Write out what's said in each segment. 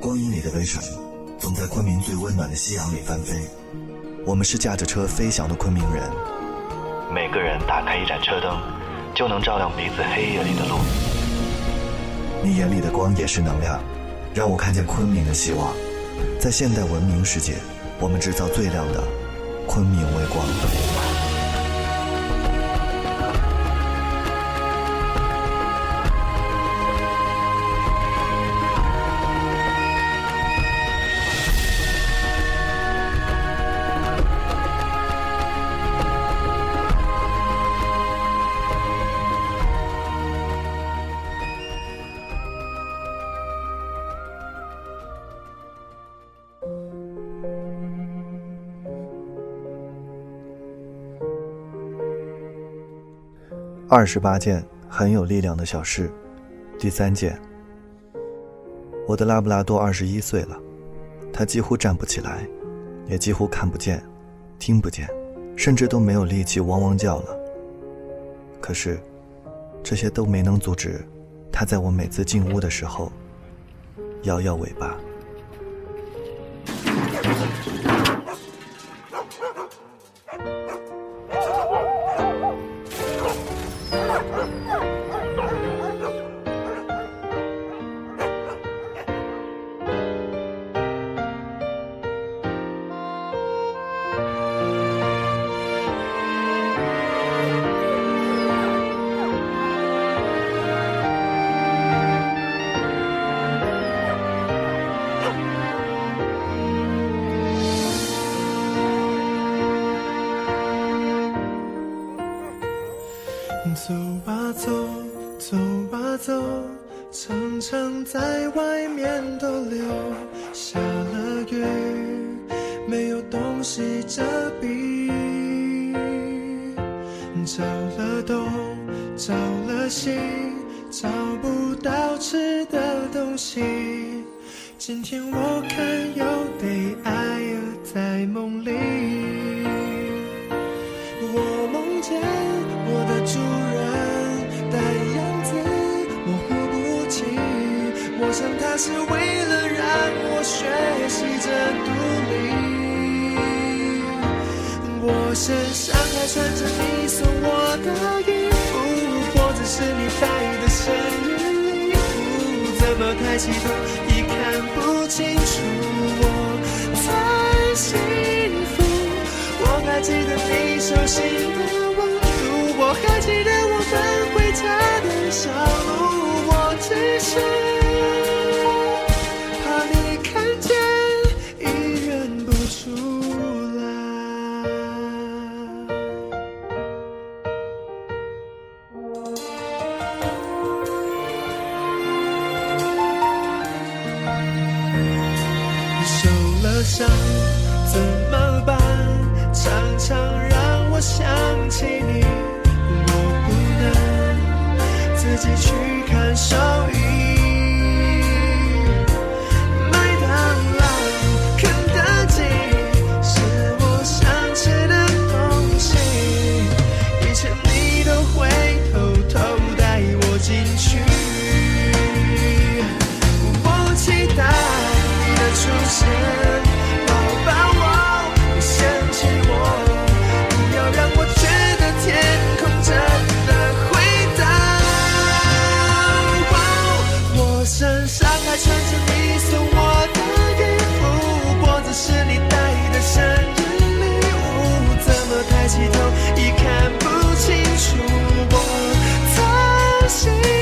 光阴里的微尘，总在昆明最温暖的夕阳里翻飞。我们是驾着车飞翔的昆明人。每个人打开一盏车灯，就能照亮彼此黑夜里的路。你眼里的光也是能量，让我看见昆明的希望。在现代文明世界，我们制造最亮的昆明微光。二十八件很有力量的小事，第三件。我的拉布拉多二十一岁了，它几乎站不起来，也几乎看不见、听不见，甚至都没有力气汪汪叫了。可是，这些都没能阻止它在我每次进屋的时候摇摇尾巴。走吧走，走吧走，常常在外面逗留。下了雨，没有东西遮蔽。找了东，找了西，找不到吃的东西。今天我看有得爱在梦里。是为了让我学习着独立。我身上还穿着你送我的衣服，或者是你戴的生日礼物，怎么抬起头已看不清楚我才幸福。我还记得你手心的温度，我还记得我们回家的小了伤怎么办？常常让我想起你，我不能自己去看守。抬起头已看不清楚我的心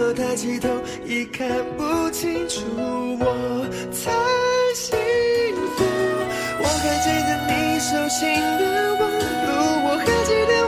我抬起头已看不清楚，我太幸福。我还记得你手心的温度，我还记得。